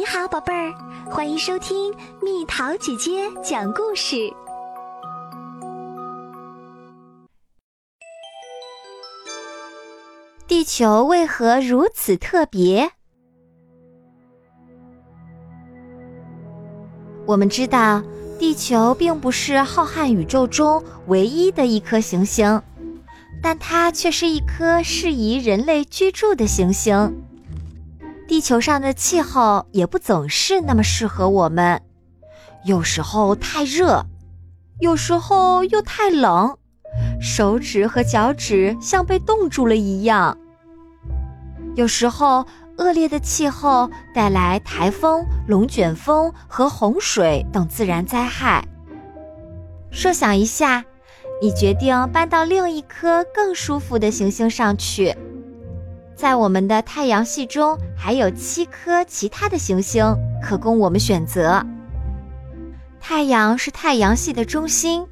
你好，宝贝儿，欢迎收听蜜桃姐姐讲故事。地球为何如此特别？我们知道，地球并不是浩瀚宇宙中唯一的一颗行星，但它却是一颗适宜人类居住的行星。地球上的气候也不总是那么适合我们，有时候太热，有时候又太冷，手指和脚趾像被冻住了一样。有时候恶劣的气候带来台风、龙卷风和洪水等自然灾害。设想一下，你决定搬到另一颗更舒服的行星上去。在我们的太阳系中，还有七颗其他的行星可供我们选择。太阳是太阳系的中心，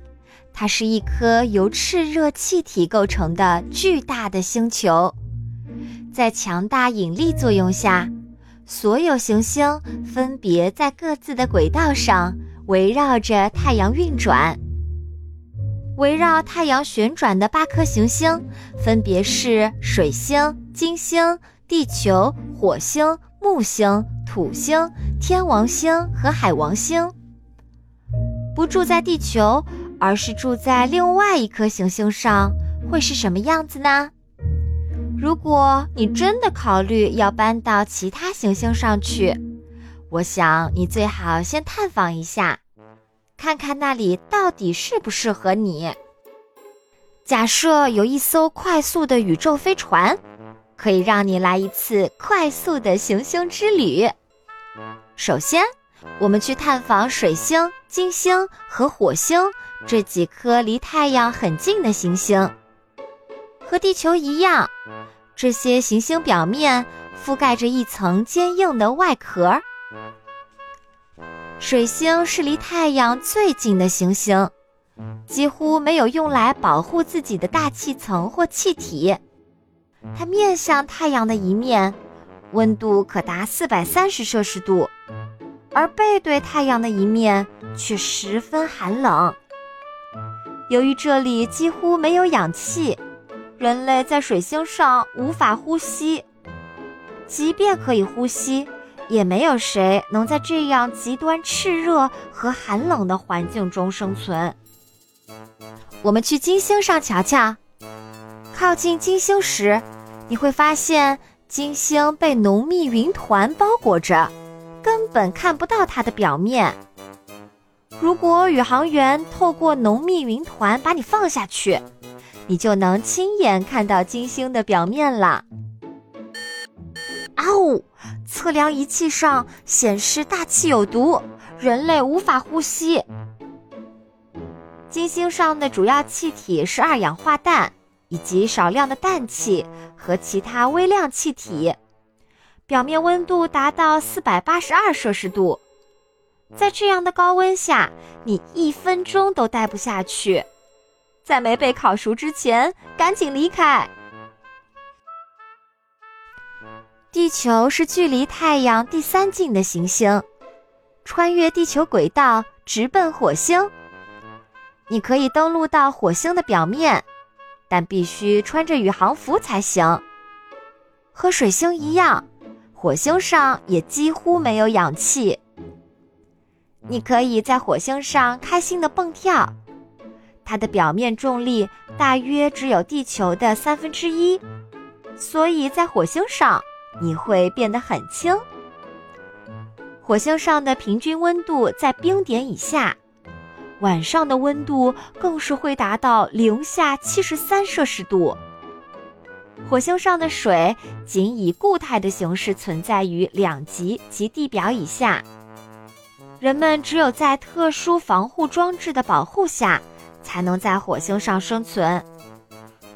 它是一颗由炽热气体构成的巨大的星球。在强大引力作用下，所有行星分别在各自的轨道上围绕着太阳运转。围绕太阳旋转的八颗行星，分别是水星、金星、地球、火星、木星、土星、天王星和海王星。不住在地球，而是住在另外一颗行星上，会是什么样子呢？如果你真的考虑要搬到其他行星上去，我想你最好先探访一下。看看那里到底适不适合你。假设有一艘快速的宇宙飞船，可以让你来一次快速的行星之旅。首先，我们去探访水星、金星和火星这几颗离太阳很近的行星。和地球一样，这些行星表面覆盖着一层坚硬的外壳。水星是离太阳最近的行星，几乎没有用来保护自己的大气层或气体。它面向太阳的一面，温度可达四百三十摄氏度，而背对太阳的一面却十分寒冷。由于这里几乎没有氧气，人类在水星上无法呼吸，即便可以呼吸。也没有谁能在这样极端炽热和寒冷的环境中生存。我们去金星上瞧瞧。靠近金星时，你会发现金星被浓密云团包裹着，根本看不到它的表面。如果宇航员透过浓密云团把你放下去，你就能亲眼看到金星的表面了。啊呜！测量仪器上显示大气有毒，人类无法呼吸。金星上的主要气体是二氧化氮以及少量的氮气和其他微量气体，表面温度达到四百八十二摄氏度。在这样的高温下，你一分钟都待不下去。在没被烤熟之前，赶紧离开。地球是距离太阳第三近的行星，穿越地球轨道直奔火星。你可以登陆到火星的表面，但必须穿着宇航服才行。和水星一样，火星上也几乎没有氧气。你可以在火星上开心的蹦跳，它的表面重力大约只有地球的三分之一，所以在火星上。你会变得很轻。火星上的平均温度在冰点以下，晚上的温度更是会达到零下七十三摄氏度。火星上的水仅以固态的形式存在于两极及地表以下，人们只有在特殊防护装置的保护下，才能在火星上生存。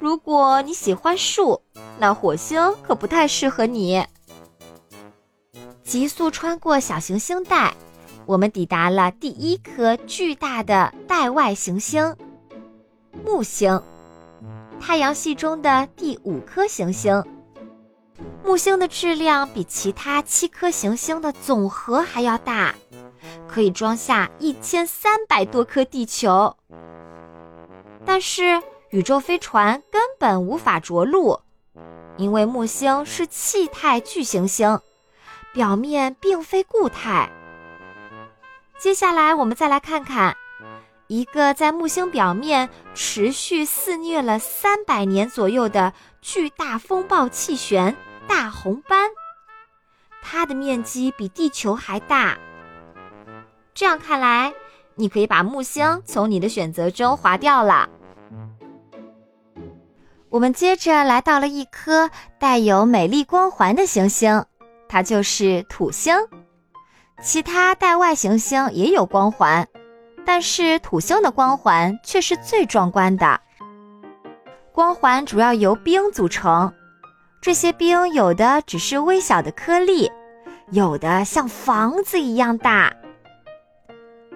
如果你喜欢树，那火星可不太适合你。急速穿过小行星带，我们抵达了第一颗巨大的带外行星——木星，太阳系中的第五颗行星。木星的质量比其他七颗行星的总和还要大，可以装下一千三百多颗地球。但是宇宙飞船根本无法着陆，因为木星是气态巨行星，表面并非固态。接下来，我们再来看看一个在木星表面持续肆虐了三百年左右的巨大风暴气旋。大红斑，它的面积比地球还大。这样看来，你可以把木星从你的选择中划掉了。我们接着来到了一颗带有美丽光环的行星，它就是土星。其他带外行星也有光环，但是土星的光环却是最壮观的。光环主要由冰组成。这些冰有的只是微小的颗粒，有的像房子一样大。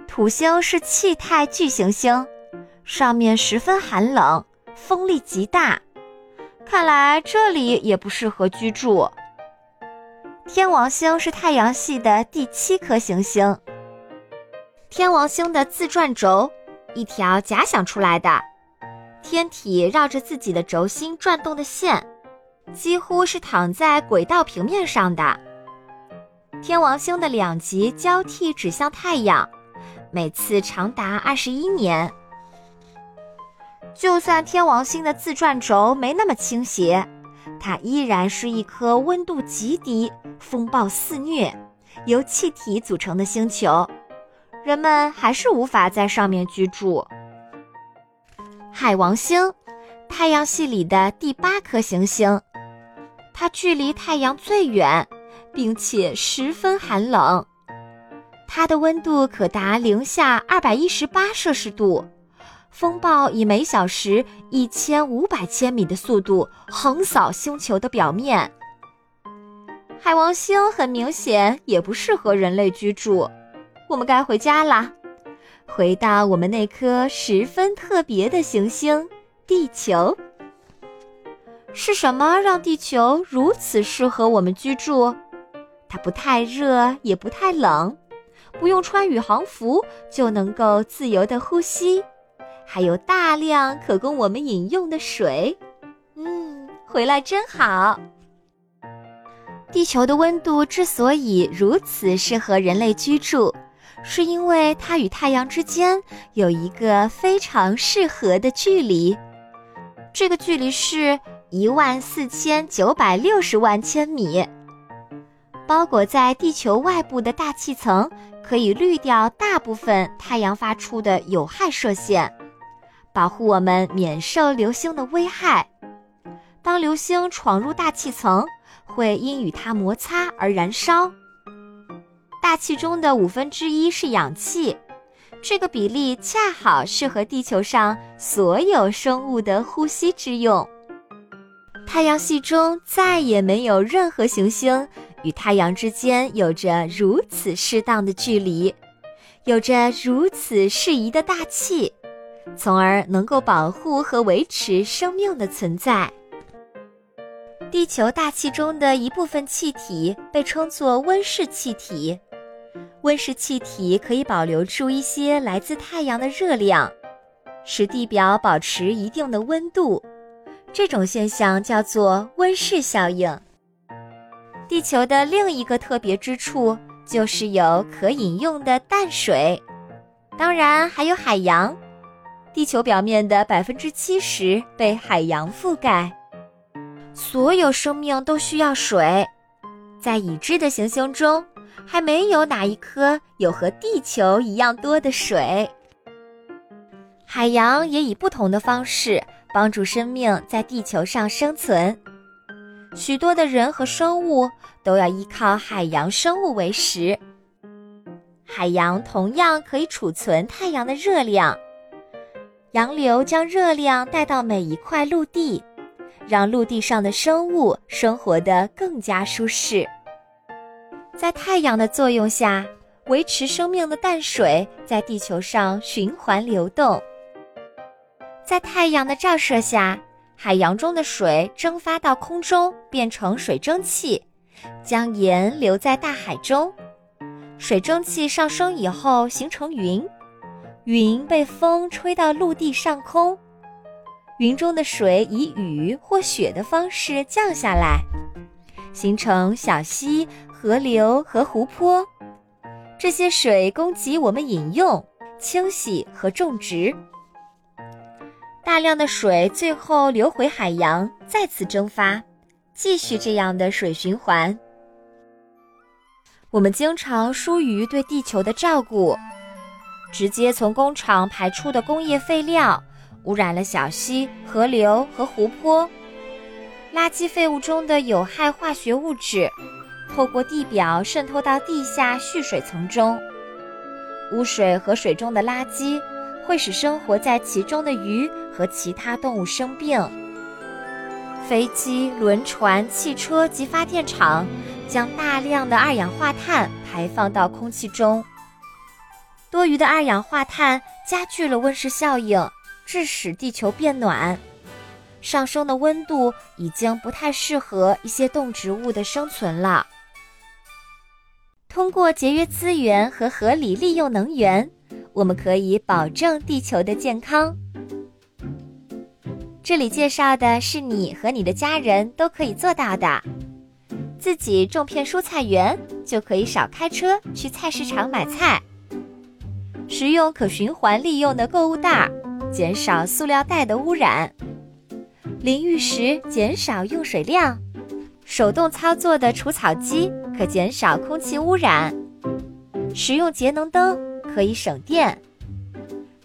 土星是气态巨行星，上面十分寒冷，风力极大，看来这里也不适合居住。天王星是太阳系的第七颗行星。天王星的自转轴，一条假想出来的，天体绕着自己的轴心转动的线。几乎是躺在轨道平面上的。天王星的两极交替指向太阳，每次长达二十一年。就算天王星的自转轴没那么倾斜，它依然是一颗温度极低、风暴肆虐、由气体组成的星球，人们还是无法在上面居住。海王星，太阳系里的第八颗行星。它距离太阳最远，并且十分寒冷，它的温度可达零下二百一十八摄氏度，风暴以每小时一千五百千米的速度横扫星球的表面。海王星很明显也不适合人类居住，我们该回家啦，回到我们那颗十分特别的行星——地球。是什么让地球如此适合我们居住？它不太热，也不太冷，不用穿宇航服就能够自由的呼吸，还有大量可供我们饮用的水。嗯，回来真好。地球的温度之所以如此适合人类居住，是因为它与太阳之间有一个非常适合的距离，这个距离是。一万四千九百六十万千米，包裹在地球外部的大气层可以滤掉大部分太阳发出的有害射线，保护我们免受流星的危害。当流星闯入大气层，会因与它摩擦而燃烧。大气中的五分之一是氧气，这个比例恰好适合地球上所有生物的呼吸之用。太阳系中再也没有任何行星与太阳之间有着如此适当的距离，有着如此适宜的大气，从而能够保护和维持生命的存在。地球大气中的一部分气体被称作温室气体，温室气体可以保留住一些来自太阳的热量，使地表保持一定的温度。这种现象叫做温室效应。地球的另一个特别之处就是有可饮用的淡水，当然还有海洋。地球表面的百分之七十被海洋覆盖。所有生命都需要水，在已知的行星中，还没有哪一颗有和地球一样多的水。海洋也以不同的方式。帮助生命在地球上生存，许多的人和生物都要依靠海洋生物为食。海洋同样可以储存太阳的热量，洋流将热量带到每一块陆地，让陆地上的生物生活得更加舒适。在太阳的作用下，维持生命的淡水在地球上循环流动。在太阳的照射下，海洋中的水蒸发到空中，变成水蒸气，将盐留在大海中。水蒸气上升以后形成云，云被风吹到陆地上空，云中的水以雨或雪的方式降下来，形成小溪、河流和湖泊。这些水供给我们饮用、清洗和种植。大量的水最后流回海洋，再次蒸发，继续这样的水循环。我们经常疏于对地球的照顾，直接从工厂排出的工业废料污染了小溪、河流和湖泊。垃圾废物中的有害化学物质透过地表渗透到地下蓄水层中，污水和水中的垃圾。会使生活在其中的鱼和其他动物生病。飞机、轮船、汽车及发电厂将大量的二氧化碳排放到空气中。多余的二氧化碳加剧了温室效应，致使地球变暖。上升的温度已经不太适合一些动植物的生存了。通过节约资源和合理利用能源。我们可以保证地球的健康。这里介绍的是你和你的家人都可以做到的：自己种片蔬菜园，就可以少开车去菜市场买菜；使用可循环利用的购物袋，减少塑料袋的污染；淋浴时减少用水量；手动操作的除草机可减少空气污染；使用节能灯。可以省电，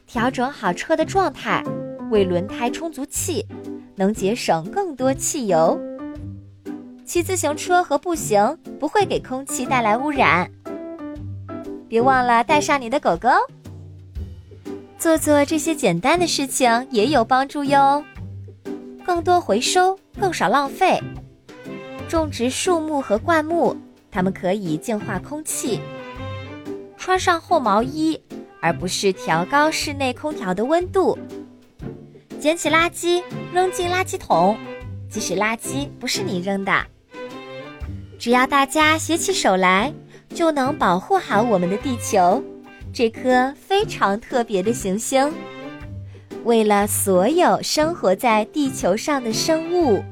调整好车的状态，为轮胎充足气，能节省更多汽油。骑自行车和步行不会给空气带来污染。别忘了带上你的狗狗。做做这些简单的事情也有帮助哟。更多回收，更少浪费。种植树木和灌木，它们可以净化空气。穿上厚毛衣，而不是调高室内空调的温度。捡起垃圾，扔进垃圾桶，即使垃圾不是你扔的。只要大家携起手来，就能保护好我们的地球，这颗非常特别的行星。为了所有生活在地球上的生物。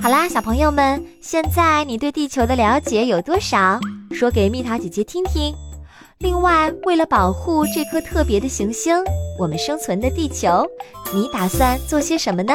好啦，小朋友们，现在你对地球的了解有多少？说给蜜桃姐姐听听。另外，为了保护这颗特别的行星，我们生存的地球，你打算做些什么呢？